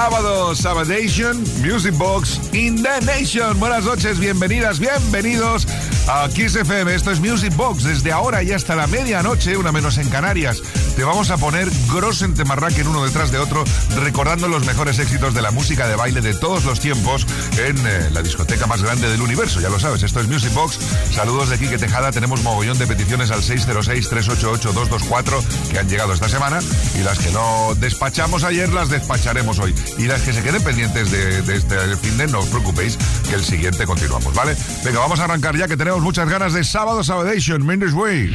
Sábado, Sabadation, Music Box in the Nation. Buenas noches, bienvenidas, bienvenidos a Kiss FM. Esto es Music Box. Desde ahora y hasta la medianoche, una menos en Canarias, te vamos a poner Grossen en uno detrás de otro, recordando los mejores éxitos de la música de baile de todos los tiempos en eh, la discoteca más grande del universo. Ya lo sabes, esto es Music Box. Saludos de Quique Tejada. Tenemos mogollón de peticiones al 606-388-224 que han llegado esta semana y las que no despachamos ayer las despacharemos hoy. Y las que se queden pendientes de, este fin de, no os preocupéis, que el siguiente continuamos, ¿vale? Venga, vamos a arrancar ya que tenemos muchas ganas de sábado, Sabadation, Mendes Way.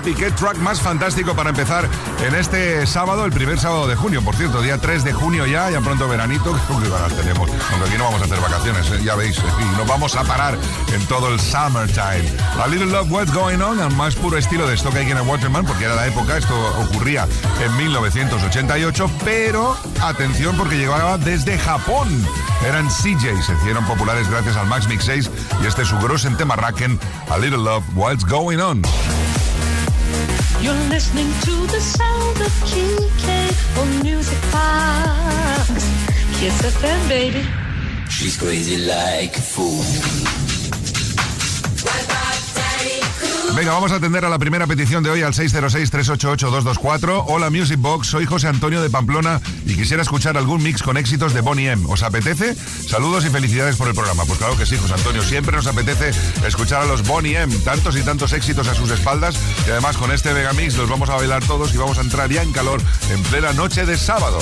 Happy, qué track más fantástico para empezar en este sábado, el primer sábado de junio, por cierto, día 3 de junio ya, ya pronto veranito, que ganas tenemos, aunque aquí no vamos a hacer vacaciones, ¿eh? ya veis, y nos vamos a parar en todo el summertime. A Little Love, What's Going On, al más puro estilo de esto que hay en Waterman, porque era la época, esto ocurría en 1988, pero atención porque llegaba desde Japón. Eran CJ, se hicieron populares gracias al Max Mix 6 y este es su grosso en tema Racken, A Little Love, What's Going On. You're listening to the sound of KK on Music Box. Kiss FM, baby. She's crazy like a fool. Venga, vamos a atender a la primera petición de hoy al 606-388-224. Hola Music Box, soy José Antonio de Pamplona y quisiera escuchar algún mix con éxitos de Bonnie M. ¿Os apetece? Saludos y felicidades por el programa. Pues claro que sí, José Antonio, siempre nos apetece escuchar a los Bonnie M. Tantos y tantos éxitos a sus espaldas y además con este Vega Mix los vamos a bailar todos y vamos a entrar ya en calor en plena noche de sábado.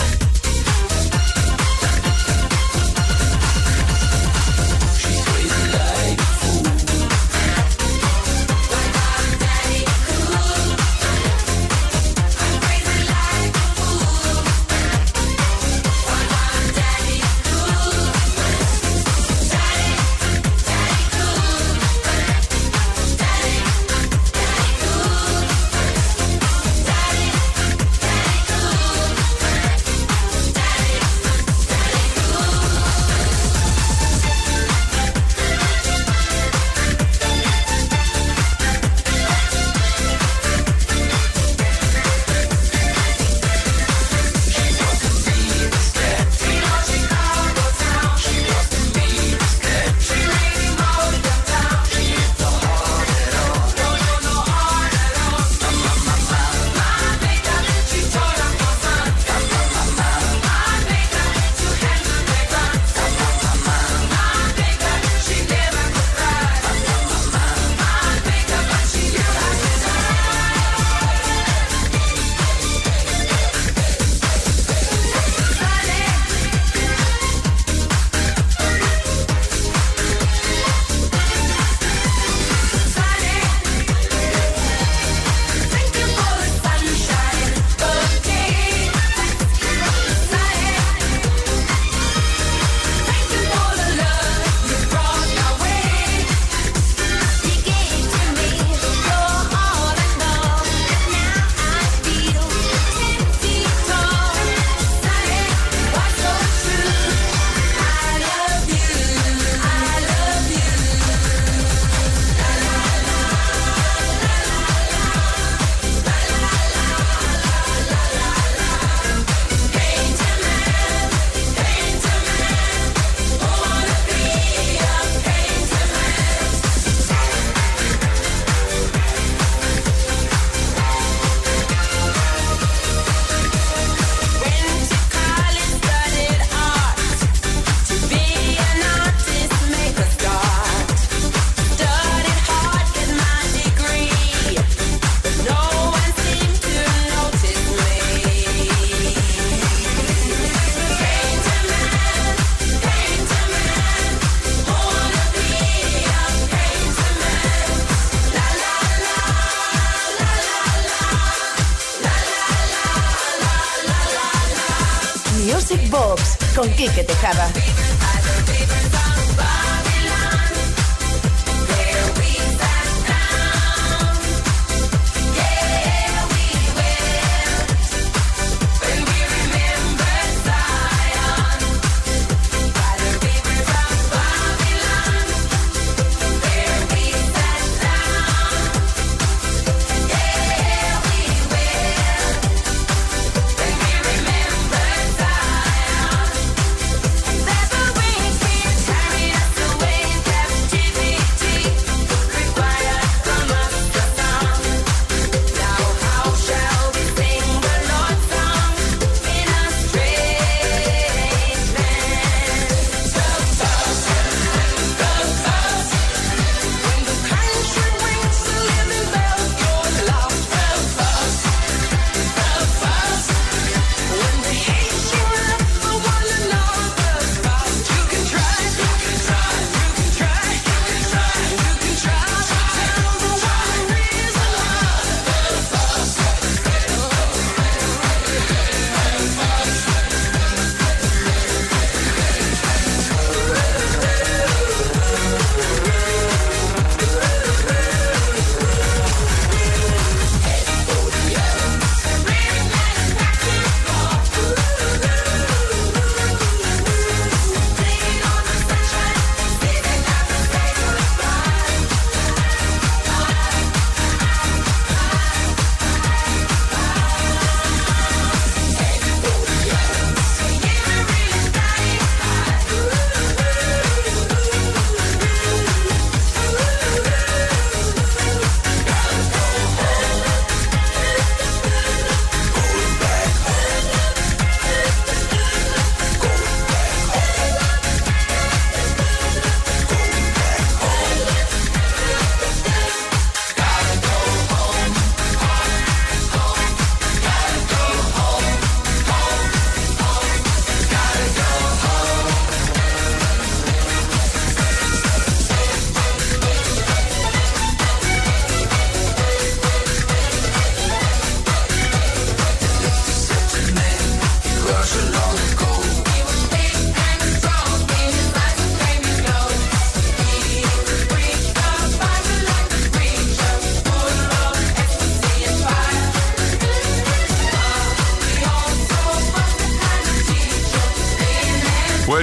Con Quique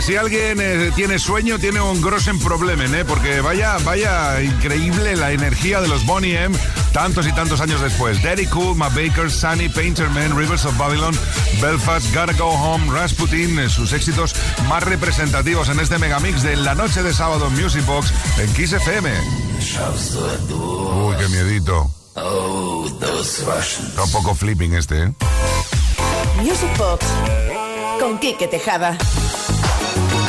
Si alguien eh, tiene sueño, tiene un grossen problema, ¿eh? Porque vaya, vaya increíble la energía de los Bonnie M tantos y tantos años después. Daddy Cool, My Baker, Sunny, Painterman, Rivers of Babylon, Belfast, Gotta Go Home, Rasputin, eh, sus éxitos más representativos en este megamix de la noche de sábado en Music Box en Kiss FM. Uy, qué miedito. Está un poco flipping este, ¿eh? Music Box con Kike Tejada.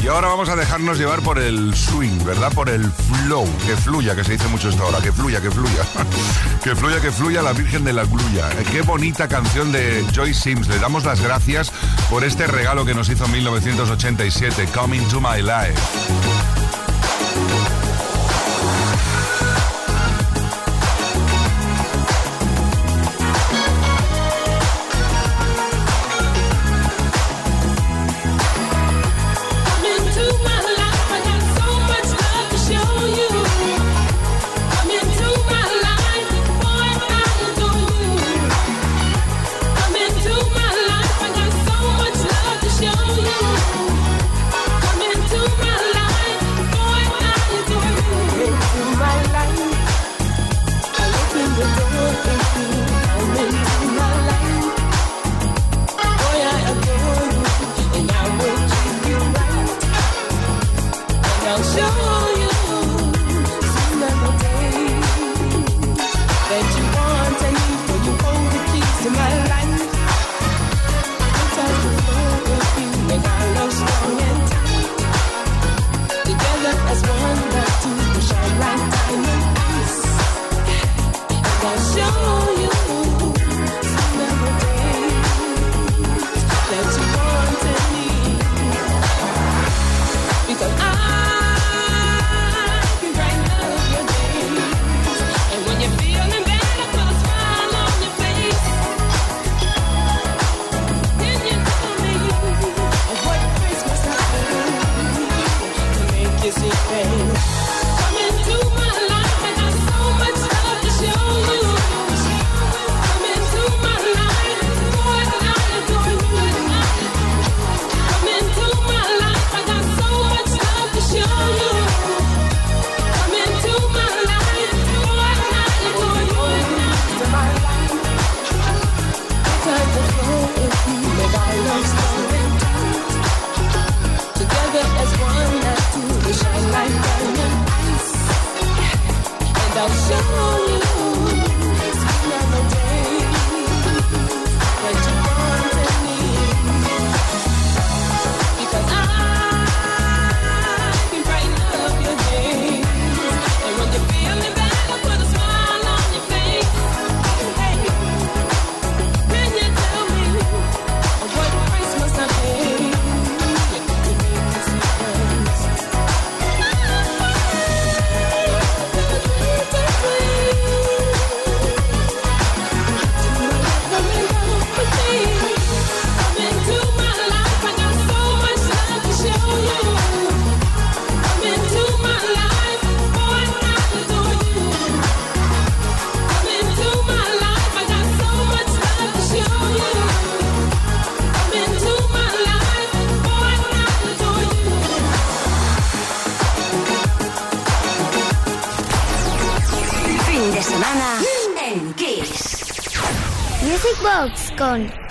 Y ahora vamos a dejarnos llevar por el swing, ¿verdad? Por el flow, que fluya, que se dice mucho esta hora, que fluya, que fluya. que fluya, que fluya la Virgen de la Gluya. Eh, qué bonita canción de Joyce Sims. Le damos las gracias por este regalo que nos hizo en 1987, Coming to My Life. take. Will you hold the keys to my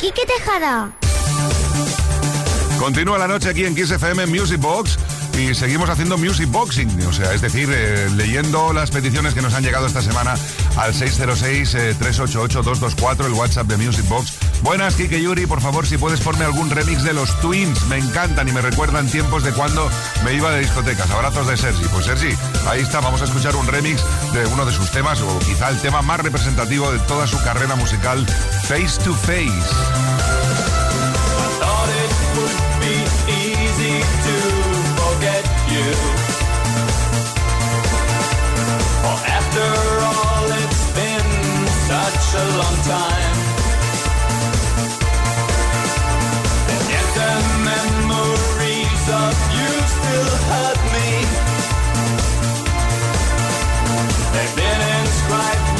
Quique Tejada. Continúa la noche aquí en Kiss FM Music Box y seguimos haciendo music boxing, o sea, es decir, eh, leyendo las peticiones que nos han llegado esta semana al 606-388-224, eh, el WhatsApp de Music Box. Buenas, Kike Yuri, por favor, si puedes ponerme algún remix de los Twins, me encantan y me recuerdan tiempos de cuando me iba de discotecas. Abrazos de Sergi. Pues Sergi, ahí está, vamos a escuchar un remix de uno de sus temas, o quizá el tema más representativo de toda su carrera musical, Face to Face. Right.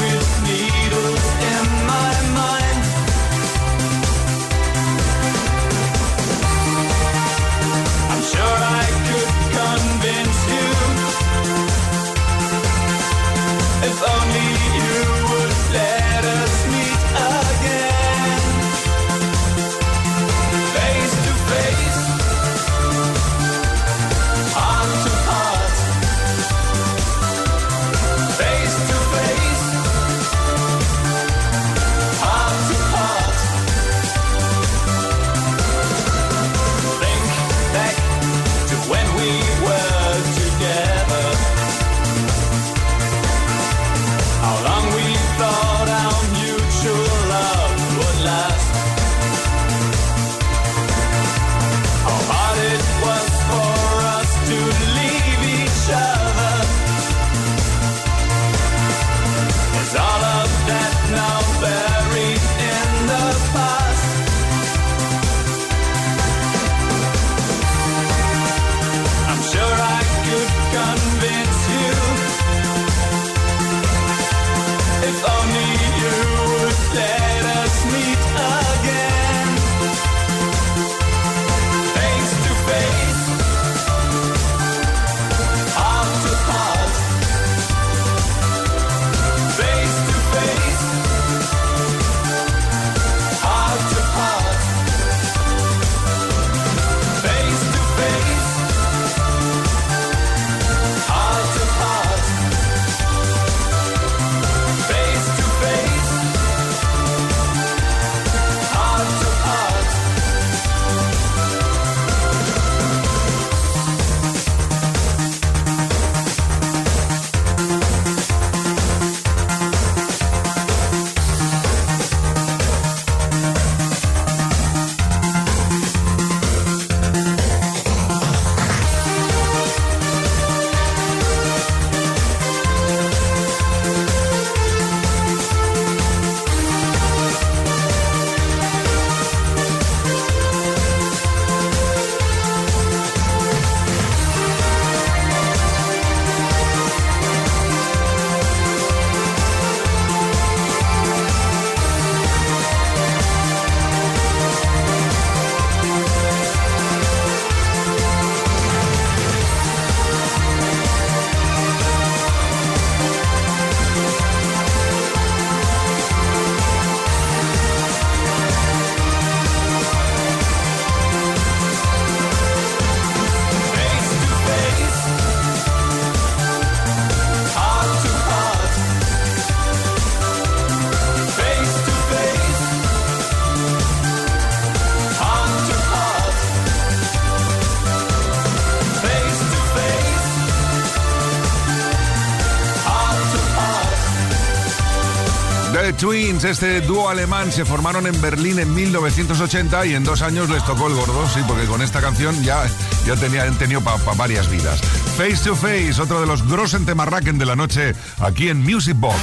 Este dúo alemán, se formaron en Berlín en 1980 y en dos años les tocó el gordo, sí, porque con esta canción ya, ya tenía, han tenido para varias vidas. Face to Face, otro de los grosen temarraquen de la noche, aquí en Music Box.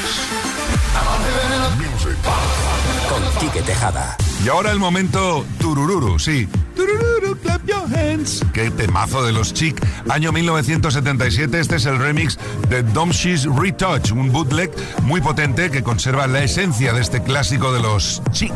Con Quique Tejada. Y ahora el momento turururu, sí. Qué temazo de los Chic. Año 1977, este es el remix de Domshi's Retouch, un bootleg muy potente que conserva la esencia de este clásico de los Chic.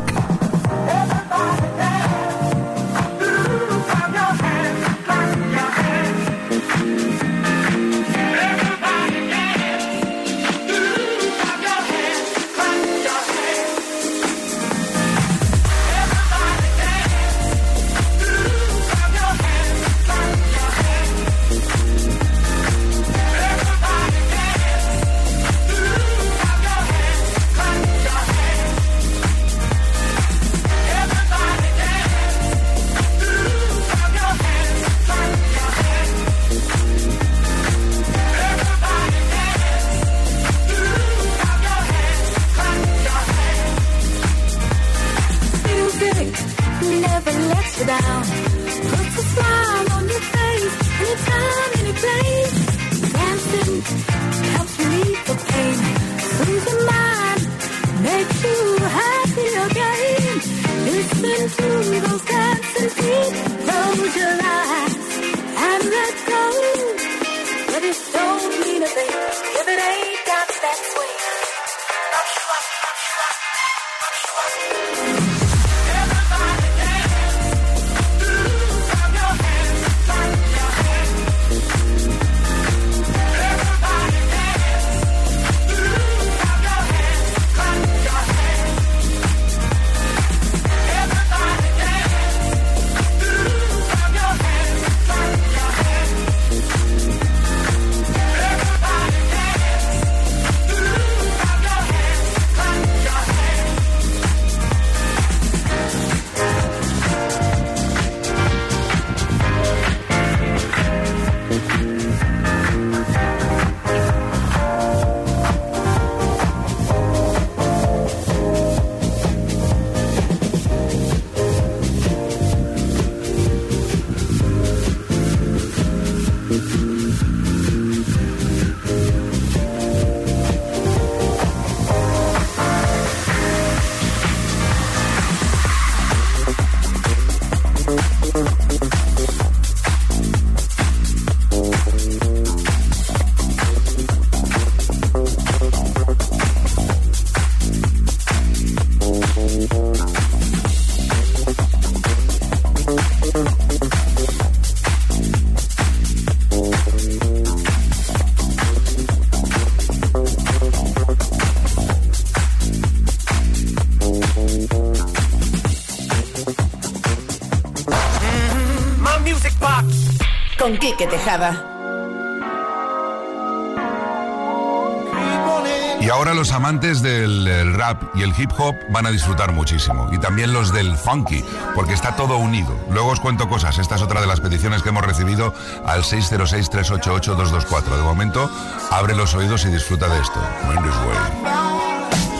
Y ahora los amantes del el rap y el hip hop van a disfrutar muchísimo. Y también los del funky, porque está todo unido. Luego os cuento cosas. Esta es otra de las peticiones que hemos recibido al 606-388-224. De momento, abre los oídos y disfruta de esto.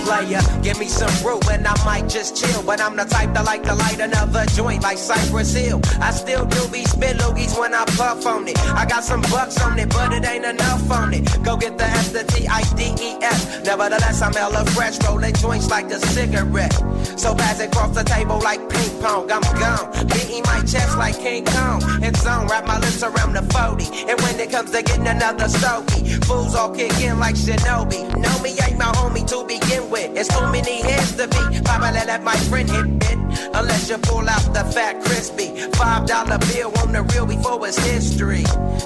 Give me some brew and I might just chill. But I'm the type that like to light another joint like Cypress Hill. I still do be spit loogies when I puff on it. I got some bucks on it, but it ain't enough on it. Go get the S, the T, I, D, E, S. Nevertheless, I'm hella fresh, rolling joints like a cigarette. So pass it across the table like ping pong. I'm gone, beating my chest like King Kong. It's on, wrap my lips around the 40. And when it comes to getting another stogie, fools all kick in like Shinobi. Know me ain't my homie to begin with. It's too many heads to be. Probably let my friend hit it. Unless you pull out the fat crispy. Five dollar bill on the real before it's history.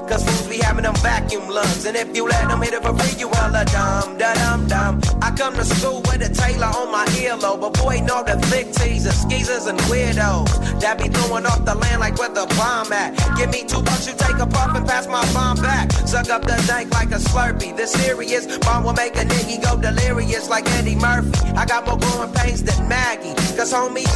Cause fools be having them vacuum lungs. And if you let them hit it for free, you a dumb, da dum dum. I come to school with a tailor on my earlobe. But boy, know the thick teasers, skeezers, and weirdos. That be throwing off the land like where the bomb at. Give me two bucks, you take a puff and pass my bomb back. Suck up the dank like a slurpee. This serious bomb will make a nigga go delirious like Eddie Murphy. I got more growing pains than Maggie. Cause homies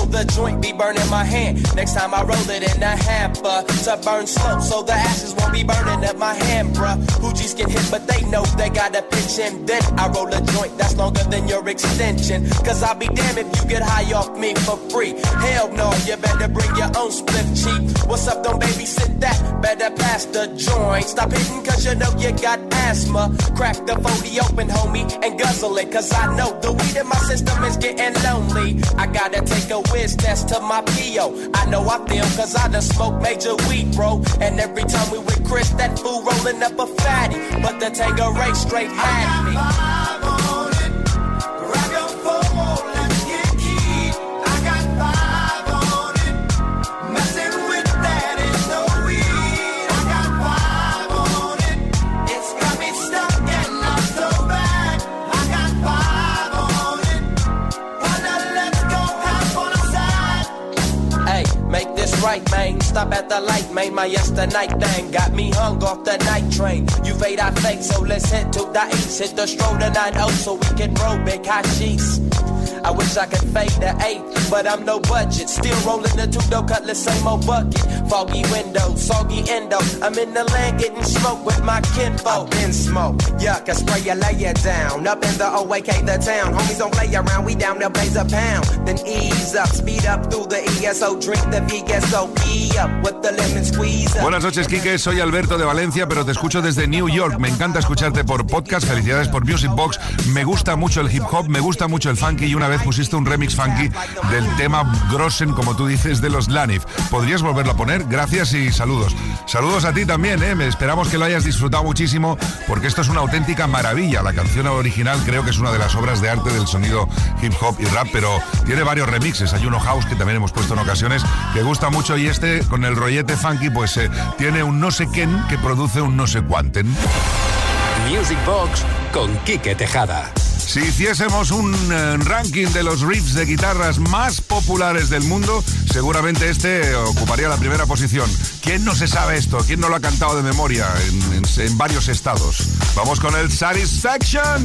Till the joint be burning my hand. Next time I roll it in a hamper to burn slow, so the ashes won't be burning up my hand, bruh. Hoogies get hit, but they know they gotta pitch in. Then I roll a joint that's longer than your extension. Cause I'll be damned if you get high off me for free. Hell no, you better bring your own split cheap. What's up, don't babysit that? Better pass the joint. Stop hitting cause you know you got asthma. Crack the 40 open, homie, and guzzle it. Cause I know the weed in my system is getting lonely. I gotta take a test to my PO. I know I feel cause I done smoked major weed, bro. And every time we with Chris, that fool rolling up a fatty. But the Tango Ray straight had me. Stop at the light, made My yesterday thing got me hung off the night train. You fade, I fake, so let's hit to the east. Hit the stroll to 9 so we can roll big hot sheets. I wish I could fade the eight, but I'm no budget. Still rolling the two dough cutlass, same old bucket. Foggy window, soggy endo. I'm in the land getting smoke with my kinfolk. I've been smoke, yuck, I spray you, lay down. Up in the OAK, the town. Homies don't play around, we down there blaze a pound. Then ease up, speed up through the ESO, drink the VSOP up with the lemon squeeze up. Buenas noches, Quique. Soy Alberto de Valencia, pero te escucho desde New York. Me encanta escucharte por podcast. Felicidades por Music Box. Me gusta mucho el hip hop, me gusta mucho el funky y una vez pusiste un remix funky del tema Grossen, como tú dices, de los Lanif. ¿Podrías volverlo a poner? Gracias y saludos. Saludos a ti también, ¿eh? Esperamos que lo hayas disfrutado muchísimo porque esto es una auténtica maravilla. La canción original creo que es una de las obras de arte del sonido hip hop y rap, pero tiene varios remixes. Hay uno house que también hemos puesto en ocasiones que gusta mucho y este con el rollete funky pues eh, tiene un no sé quién que produce un no sé cuánten. Music Box con Quique Tejada. Si hiciésemos un eh, ranking de los riffs de guitarras más populares del mundo, seguramente este ocuparía la primera posición. ¿Quién no se sabe esto? ¿Quién no lo ha cantado de memoria en, varios estados? Vamos con el Satisfaction.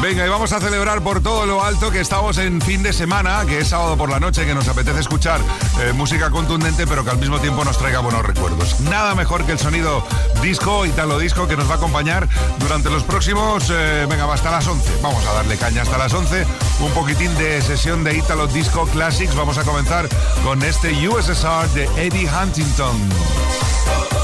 Venga, y vamos a celebrar por todo lo alto que estamos en fin de semana, que es sábado por la noche, que nos apetece escuchar eh, música contundente, pero que al mismo tiempo nos traiga buenos recuerdos. Nada mejor que el sonido disco, italo disco, que nos va a acompañar durante los próximos, eh, venga, hasta las 11. Vamos a darle caña hasta las 11. Un poquitín de sesión de Italo Disco Classics. Vamos a comenzar con este USSR de Eddie Huntington.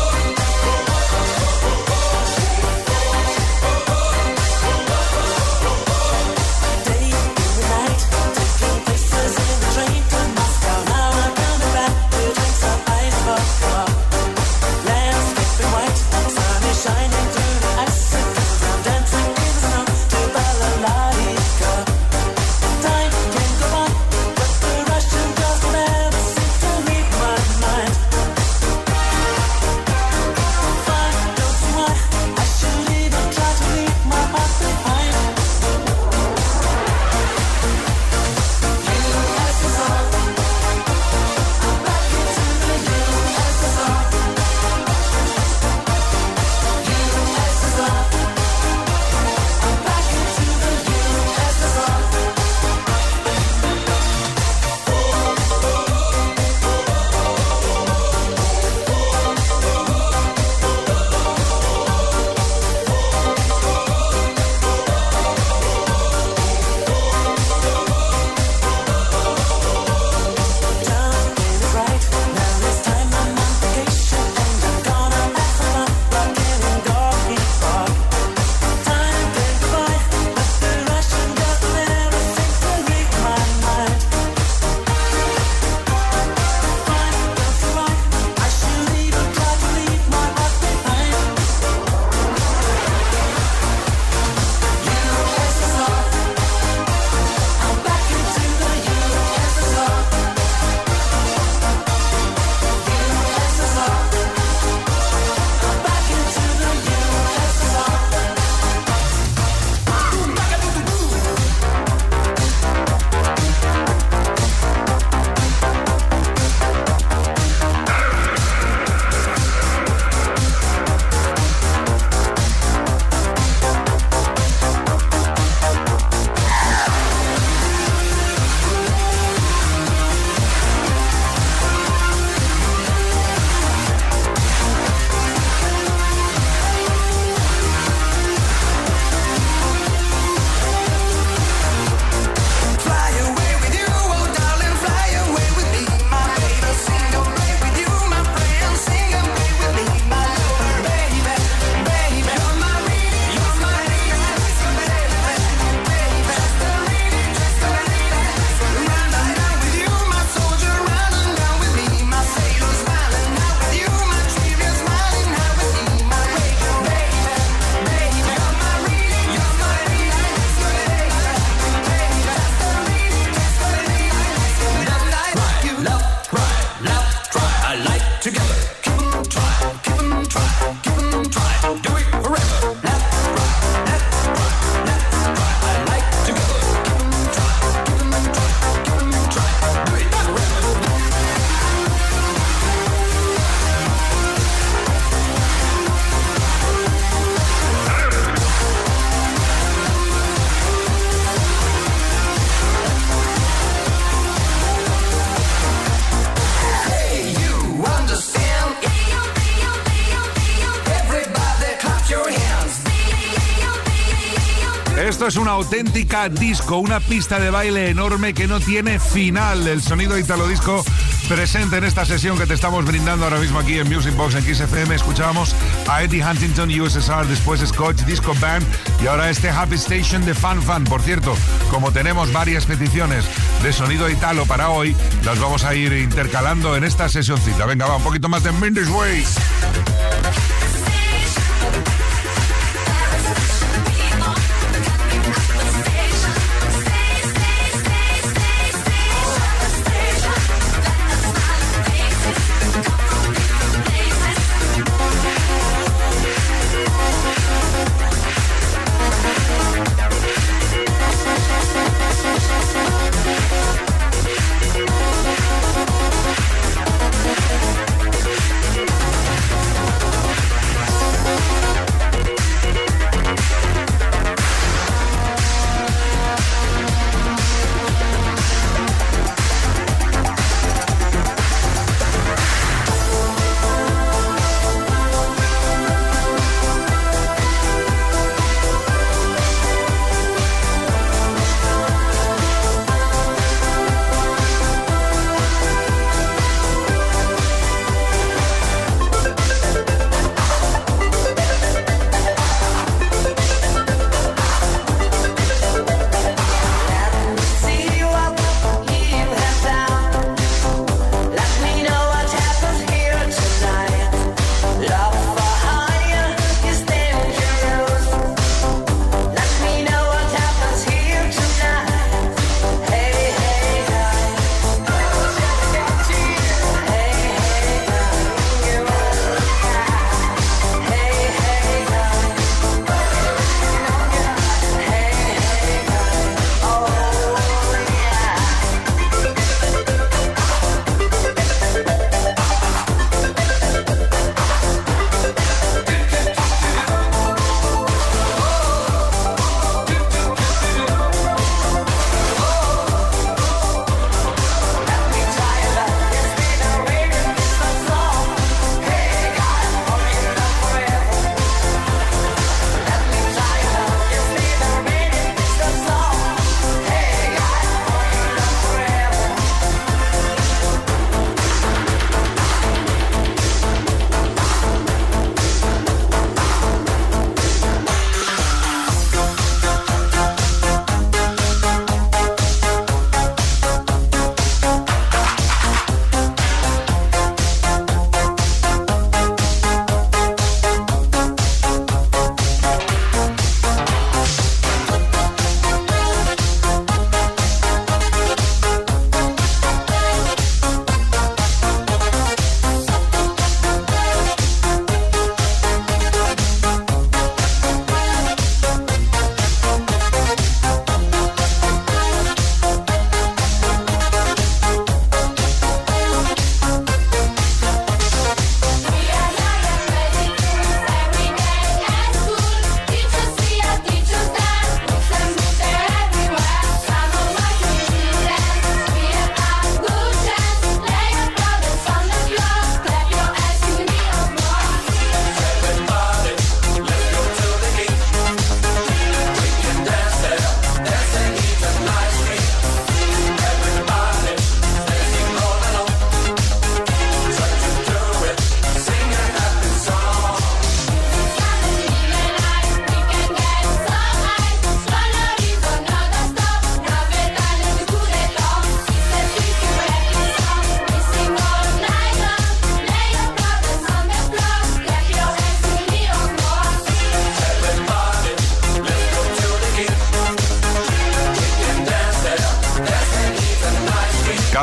Auténtica disco, una pista de baile enorme que no tiene final. El sonido italo disco presente en esta sesión que te estamos brindando ahora mismo aquí en Music Box en XFM. Escuchábamos a Eddie Huntington USSR, después Scotch Disco Band y ahora este Happy Station de Fan Fan. Por cierto, como tenemos varias peticiones de sonido italo para hoy, las vamos a ir intercalando en esta sesioncita. Venga, va, un poquito más de Mindy's Way.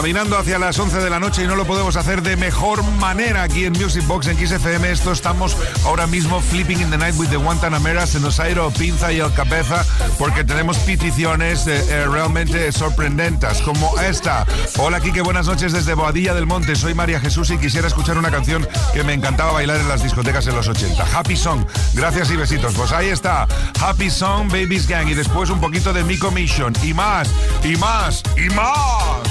Caminando hacia las 11 de la noche y no lo podemos hacer de mejor manera aquí en Music Box en XFM. Esto estamos ahora mismo flipping in the night with the Guantanamera, Senosairo, Pinza y El Cabeza, porque tenemos peticiones eh, eh, realmente sorprendentes, como esta. Hola, Kike, buenas noches desde Boadilla del Monte. Soy María Jesús y quisiera escuchar una canción que me encantaba bailar en las discotecas en los 80. Happy Song. Gracias y besitos. Pues ahí está. Happy Song, Babies Gang. Y después un poquito de Mi Commission. Y más, y más, y más.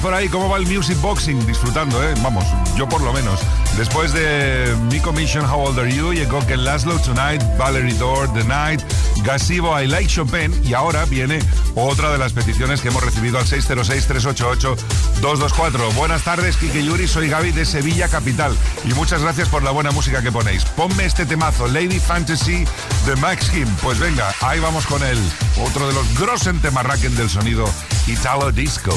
Por ahí? ¿Cómo va el music boxing? Disfrutando, ¿eh? Vamos, yo por lo menos. Después de Mi Commission, How Old Are You, llegó Ken Laszlo, Tonight, Valerie Dore, The Night, Gasivo, I Like Chopin y ahora viene otra de las peticiones que hemos recibido al 606-388-224. Buenas tardes, Kike Yuri, soy Gaby de Sevilla Capital y muchas gracias por la buena música que ponéis. Ponme este temazo, Lady Fantasy de Max Kim. Pues venga, ahí vamos con él. Otro de los grosen temarraquen del sonido Italo Disco.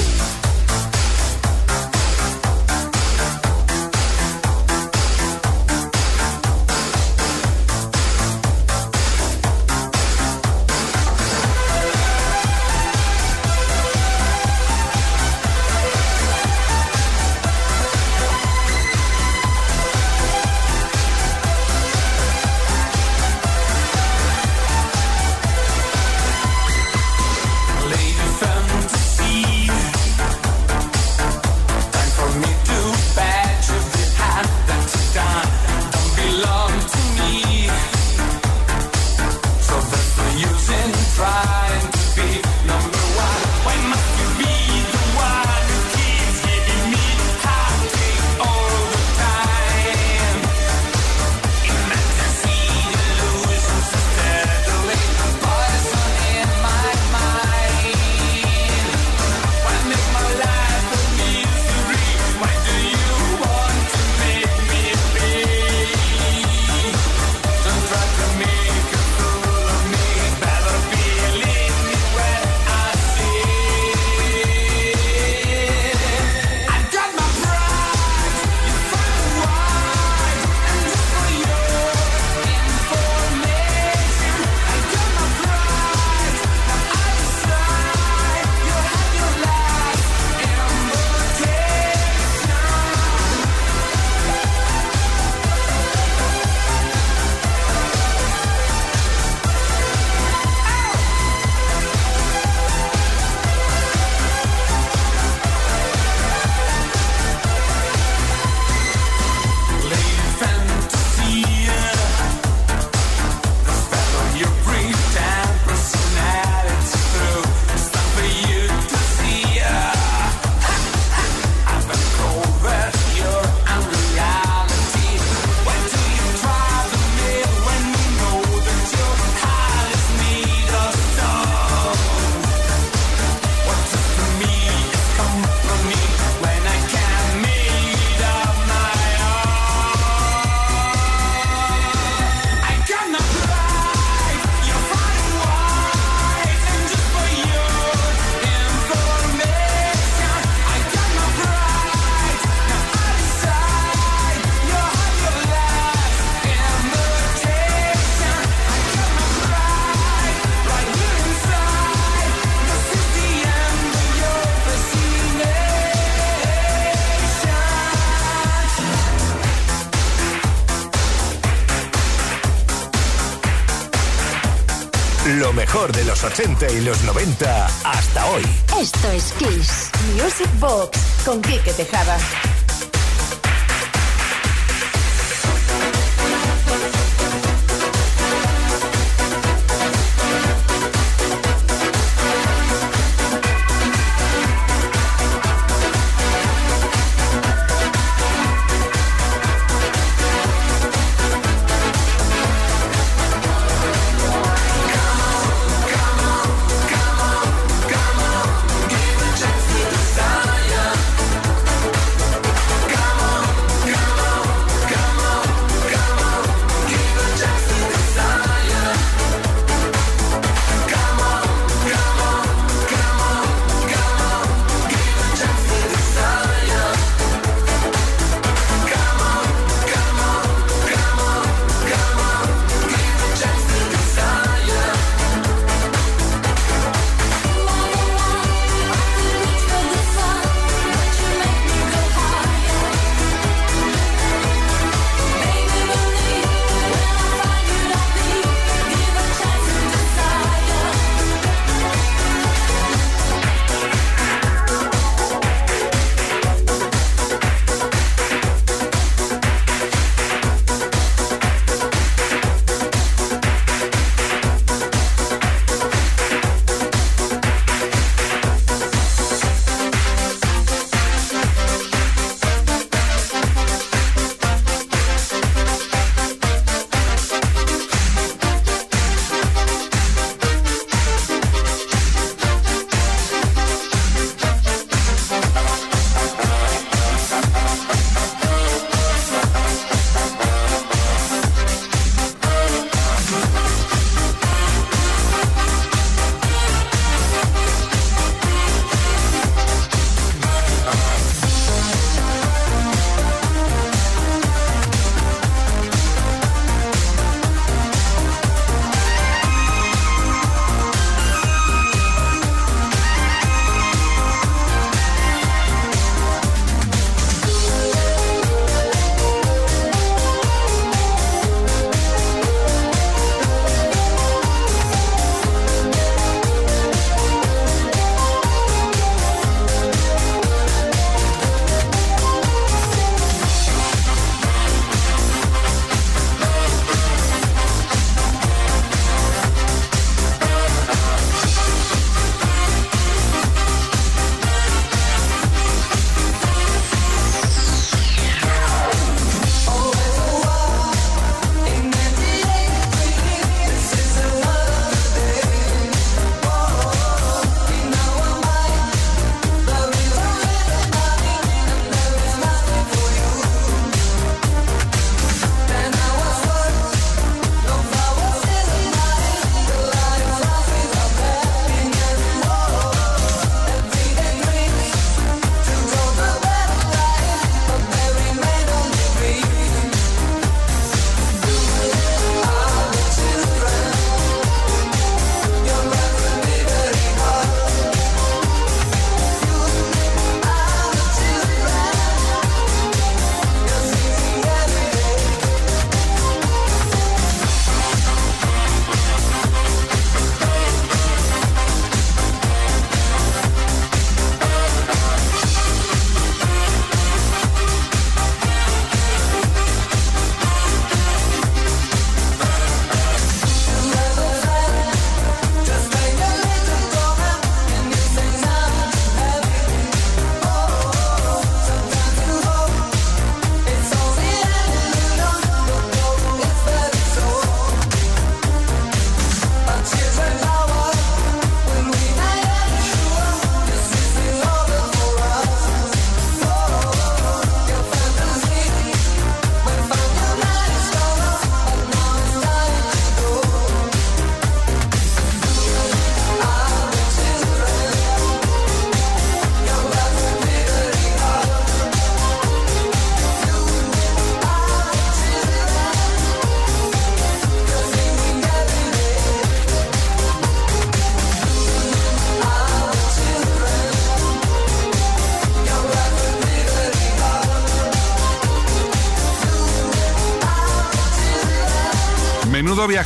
Los 80 y los 90 hasta hoy. Esto es Kiss. Music Box con Quique Tejada.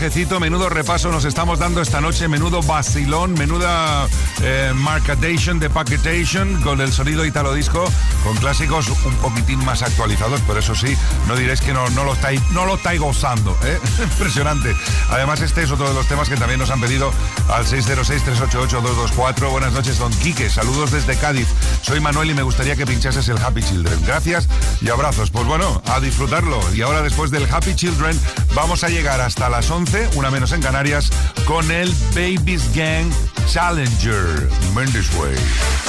Viajecito, menudo repaso nos estamos dando esta noche, menudo vacilón, menuda eh, de packetation con el sonido italo disco, con clásicos un poquitín más actualizados, pero eso sí, no diréis que no, no lo estáis, no lo estáis gozando, ¿eh? impresionante. Además, este es otro de los temas que también nos han pedido al 606-388-224. Buenas noches, don Quique, saludos desde Cádiz. Soy Manuel y me gustaría que pinchases el Happy Children. Gracias y abrazos. Pues bueno, a disfrutarlo. Y ahora después del Happy Children vamos a llegar hasta las 11, una menos en Canarias, con el Babies Gang Challenger. Mendes Way.